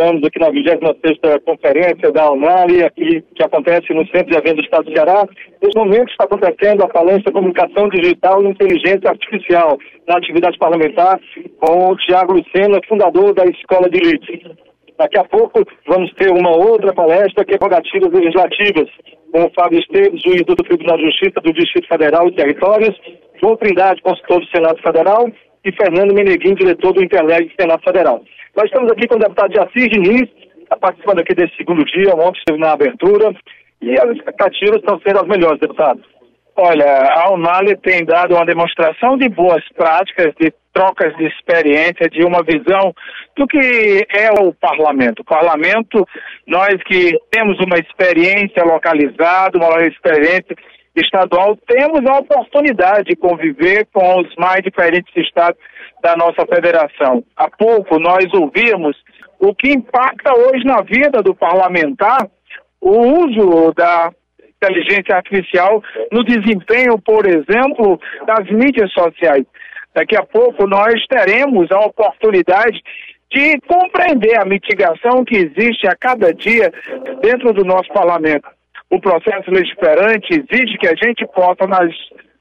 Estamos aqui na 26ª Conferência da UNALI, aqui, que acontece no Centro de Eventos do Estado do Ceará. Nesse momento está acontecendo a palestra Comunicação Digital e Inteligência Artificial, na atividade parlamentar, com o Tiago Lucena, fundador da Escola de Elite. Daqui a pouco vamos ter uma outra palestra, que é prerrogativas legislativas, com o Fábio Esteves, juiz do Tribunal de Justiça do Distrito Federal e Territórios, João Trindade, consultor do Senado Federal, e Fernando Meneguinho, diretor do Internet do Senado Federal. Nós estamos aqui com o deputado Jaci Diniz, está participando aqui desse segundo dia, ontem esteve na abertura, e as expectativas estão sendo as melhores, deputado. Olha, a Unali tem dado uma demonstração de boas práticas, de trocas de experiência, de uma visão do que é o parlamento. O parlamento, nós que temos uma experiência localizada, uma experiência estadual, temos a oportunidade de conviver com os mais diferentes estados da nossa federação. Há pouco nós ouvimos o que impacta hoje na vida do parlamentar o uso da inteligência artificial no desempenho, por exemplo, das mídias sociais. Daqui a pouco nós teremos a oportunidade de compreender a mitigação que existe a cada dia dentro do nosso parlamento. O processo legiferante exige que a gente possa, nas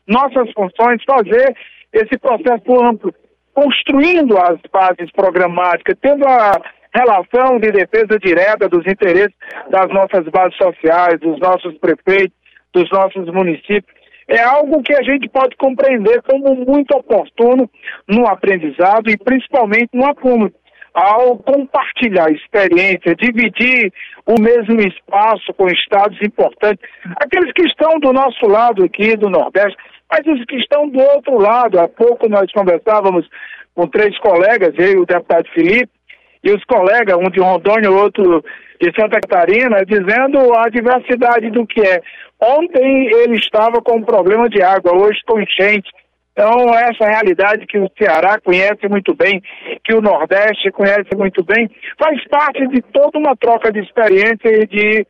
nossas funções, fazer esse processo amplo, construindo as bases programáticas, tendo a relação de defesa direta dos interesses das nossas bases sociais, dos nossos prefeitos, dos nossos municípios. É algo que a gente pode compreender como muito oportuno no aprendizado e principalmente no acúmulo. Ao compartilhar experiência, dividir o mesmo espaço com estados importantes, aqueles que estão do nosso lado aqui, do Nordeste, mas os que estão do outro lado. Há pouco nós conversávamos com três colegas, eu e o deputado Felipe, e os colegas, um de Rondônia, outro de Santa Catarina, dizendo a diversidade do que é. Ontem ele estava com um problema de água, hoje com enchente. Então, essa realidade que o Ceará conhece muito bem, que o Nordeste conhece muito bem, faz parte de toda uma troca de experiência e de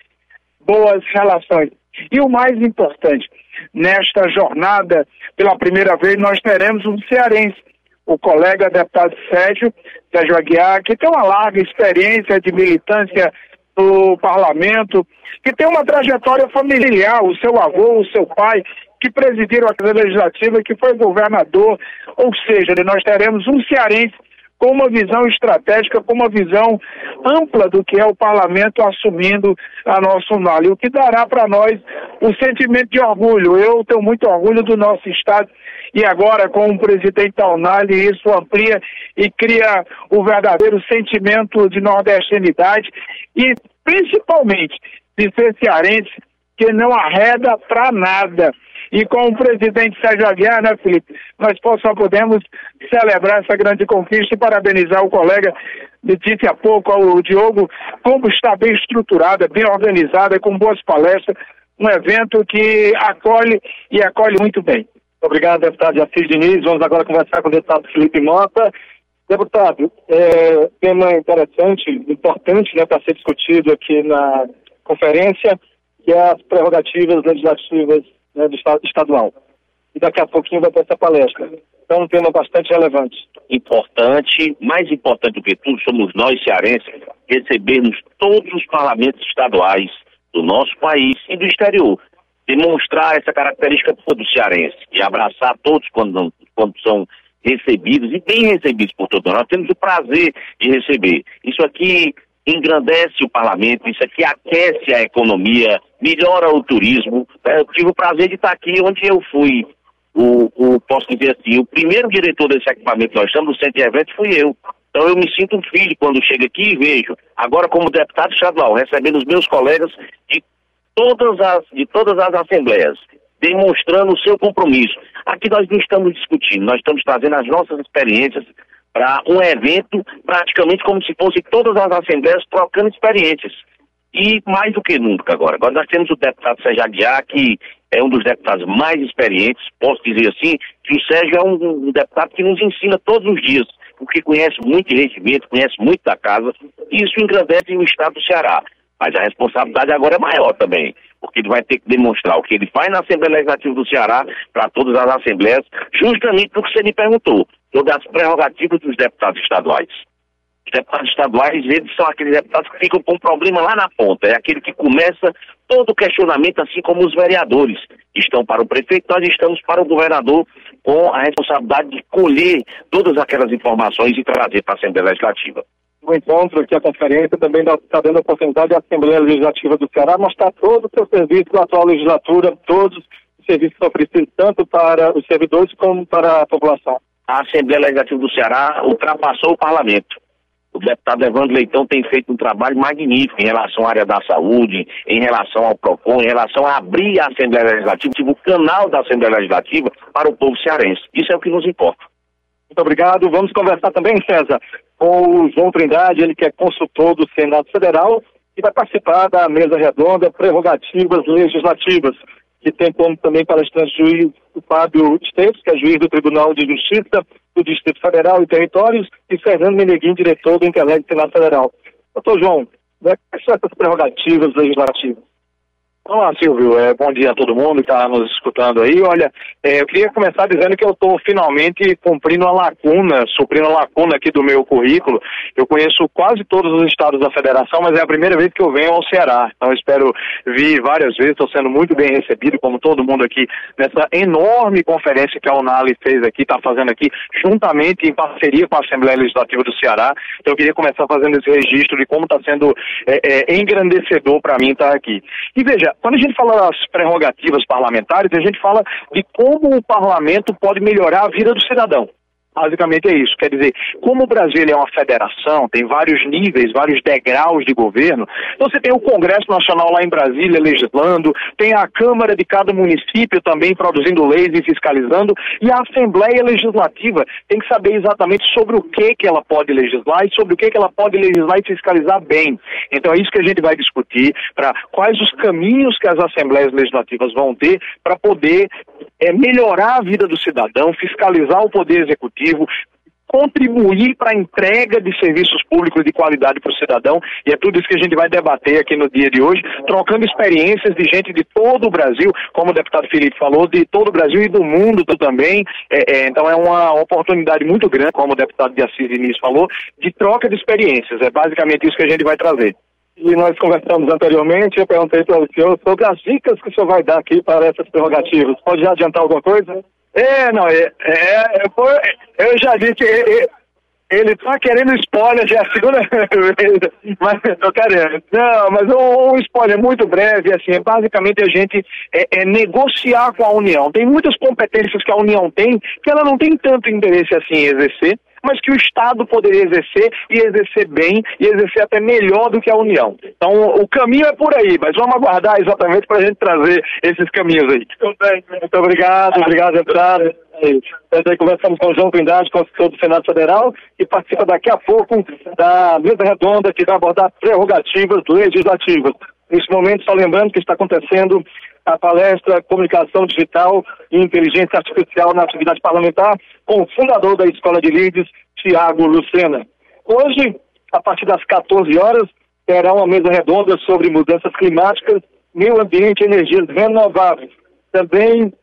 boas relações. E o mais importante, nesta jornada, pela primeira vez, nós teremos um cearense o colega deputado Sérgio, Sérgio Aguiar, que tem uma larga experiência de militância no parlamento, que tem uma trajetória familiar, o seu avô, o seu pai, que presidiram a Casa Legislativa, que foi governador, ou seja, nós teremos um cearense com uma visão estratégica, com uma visão ampla do que é o parlamento assumindo a nossa Unali, o que dará para nós um sentimento de orgulho. Eu tenho muito orgulho do nosso Estado e agora com o presidente Taunali isso amplia e cria o verdadeiro sentimento de nordestinidade e principalmente de ser cearense que não arreda para nada. E com o presidente Sérgio Aguiar, né, Felipe, nós só podemos celebrar essa grande conquista e parabenizar o colega, disse há pouco, o Diogo, como está bem estruturada, bem organizada, com boas palestras, um evento que acolhe e acolhe muito bem. Obrigado, deputado Assis Diniz. Vamos agora conversar com o deputado Felipe Mota. Deputado, é, tema interessante, importante né, para ser discutido aqui na conferência, que é as prerrogativas legislativas né, do Estado estadual. E daqui a pouquinho vai ter essa palestra. Então, um tema bastante relevante. Importante, mais importante do que tudo, somos nós, cearenses, recebermos todos os parlamentos estaduais do nosso país e do exterior demonstrar essa característica do cearense, de abraçar todos quando, quando são recebidos e bem recebidos por todos nós. Temos o prazer de receber. Isso aqui engrandece o parlamento, isso aqui aquece a economia, melhora o turismo. Eu tive o prazer de estar aqui onde eu fui, o, o posso dizer assim, o primeiro diretor desse equipamento nós estamos no centro de eventos fui eu. Então eu me sinto um filho quando chego aqui e vejo, agora como deputado estadual, recebendo os meus colegas de todas as, de todas as assembleias, demonstrando o seu compromisso. Aqui nós não estamos discutindo, nós estamos trazendo as nossas experiências para um evento praticamente como se fosse todas as assembleias trocando experiências. E mais do que nunca agora. Agora nós temos o deputado Sérgio Aguiar, que é um dos deputados mais experientes, posso dizer assim, que o Sérgio é um, um deputado que nos ensina todos os dias, porque conhece muito de regimento, conhece muito da casa, e isso engrandece o Estado do Ceará. Mas a responsabilidade agora é maior também, porque ele vai ter que demonstrar o que ele faz na Assembleia Legislativa do Ceará para todas as assembleias, justamente do que você me perguntou, sobre as prerrogativas dos deputados estaduais. Os deputados estaduais, eles são aqueles deputados que ficam com um problema lá na ponta. É aquele que começa todo o questionamento, assim como os vereadores estão para o prefeito, nós estamos para o governador com a responsabilidade de colher todas aquelas informações e trazer para a Assembleia Legislativa. O encontro aqui, a conferência, também está dando a oportunidade à Assembleia Legislativa do Ceará mostrar todo o seu serviço da atual legislatura, todos os serviços oferecidos tanto para os servidores como para a população. A Assembleia Legislativa do Ceará ultrapassou o parlamento. O deputado Evandro Leitão tem feito um trabalho magnífico em relação à área da saúde, em relação ao PROCON, em relação a abrir a Assembleia Legislativa, o canal da Assembleia Legislativa para o povo cearense. Isso é o que nos importa. Muito obrigado. Vamos conversar também, César, com o João Trindade, ele que é consultor do Senado Federal e vai participar da mesa redonda Prerrogativas Legislativas, que tem como também palestrante juiz o Fábio Esteves, que é juiz do Tribunal de Justiça do Distrito Federal e Territórios, e Fernando Meneguim, diretor do Internet Senado Federal. Doutor João, quais são essas prerrogativas legislativas? Olá, Silvio. É, bom dia a todo mundo que está nos escutando aí. Olha, é, eu queria começar dizendo que eu estou finalmente cumprindo a lacuna, suprindo a lacuna aqui do meu currículo. Eu conheço quase todos os estados da federação, mas é a primeira vez que eu venho ao Ceará. Então, espero vir várias vezes. Estou sendo muito bem recebido, como todo mundo aqui, nessa enorme conferência que a Unali fez aqui, está fazendo aqui, juntamente em parceria com a Assembleia Legislativa do Ceará. Então, eu queria começar fazendo esse registro de como está sendo é, é, engrandecedor para mim estar aqui. E veja, quando a gente fala das prerrogativas parlamentares, a gente fala de como o parlamento pode melhorar a vida do cidadão. Basicamente é isso. Quer dizer, como o Brasil é uma federação, tem vários níveis, vários degraus de governo, então você tem o Congresso Nacional lá em Brasília legislando, tem a Câmara de cada município também produzindo leis e fiscalizando, e a Assembleia Legislativa tem que saber exatamente sobre o que, que ela pode legislar e sobre o que, que ela pode legislar e fiscalizar bem. Então é isso que a gente vai discutir, para quais os caminhos que as Assembleias Legislativas vão ter para poder é, melhorar a vida do cidadão, fiscalizar o Poder Executivo, contribuir para a entrega de serviços públicos de qualidade para o cidadão, e é tudo isso que a gente vai debater aqui no dia de hoje, trocando experiências de gente de todo o Brasil, como o deputado Felipe falou, de todo o Brasil e do mundo também. É, é, então é uma oportunidade muito grande, como o deputado de Assis Diniz falou, de troca de experiências. É basicamente isso que a gente vai trazer e nós conversamos anteriormente, eu perguntei para o senhor sobre as dicas que o senhor vai dar aqui para essas prerrogativas. Pode já adiantar alguma coisa? É, não, é, é eu já disse, é, é, ele está querendo spoiler, já é a segunda vez, mas eu querendo. Não, mas um, um, spoiler muito breve, assim, é basicamente a gente é, é, negociar com a União. Tem muitas competências que a União tem que ela não tem tanto interesse assim em exercer mas que o Estado poderia exercer e exercer bem e exercer até melhor do que a União. Então, o caminho é por aí, mas vamos aguardar exatamente para a gente trazer esses caminhos aí. Muito obrigado, obrigado, deputado. Também conversamos com o João Trindade, consultor do Senado Federal, que participa daqui a pouco da mesa redonda que vai abordar prerrogativas legislativas. Neste momento, só lembrando que está acontecendo a palestra Comunicação Digital e Inteligência Artificial na Atividade Parlamentar com o fundador da Escola de Leads, Tiago Lucena. Hoje, a partir das 14 horas, terá uma mesa redonda sobre mudanças climáticas, meio ambiente e energias renováveis. Também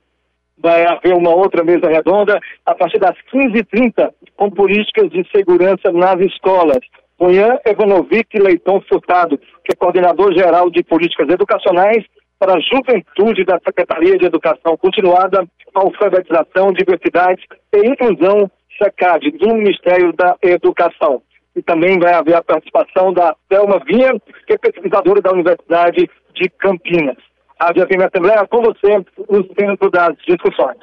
vai haver uma outra mesa redonda a partir das 15h30 com políticas de segurança nas escolas. Cunhã Evanovic Leitão Furtado, que é coordenador geral de políticas educacionais para a juventude da Secretaria de Educação Continuada, Alfabetização, Diversidade e Inclusão, SECAD, do Ministério da Educação. E também vai haver a participação da Thelma Vinha, que é pesquisadora da Universidade de Campinas. A Via Assembleia com você no centro das discussões.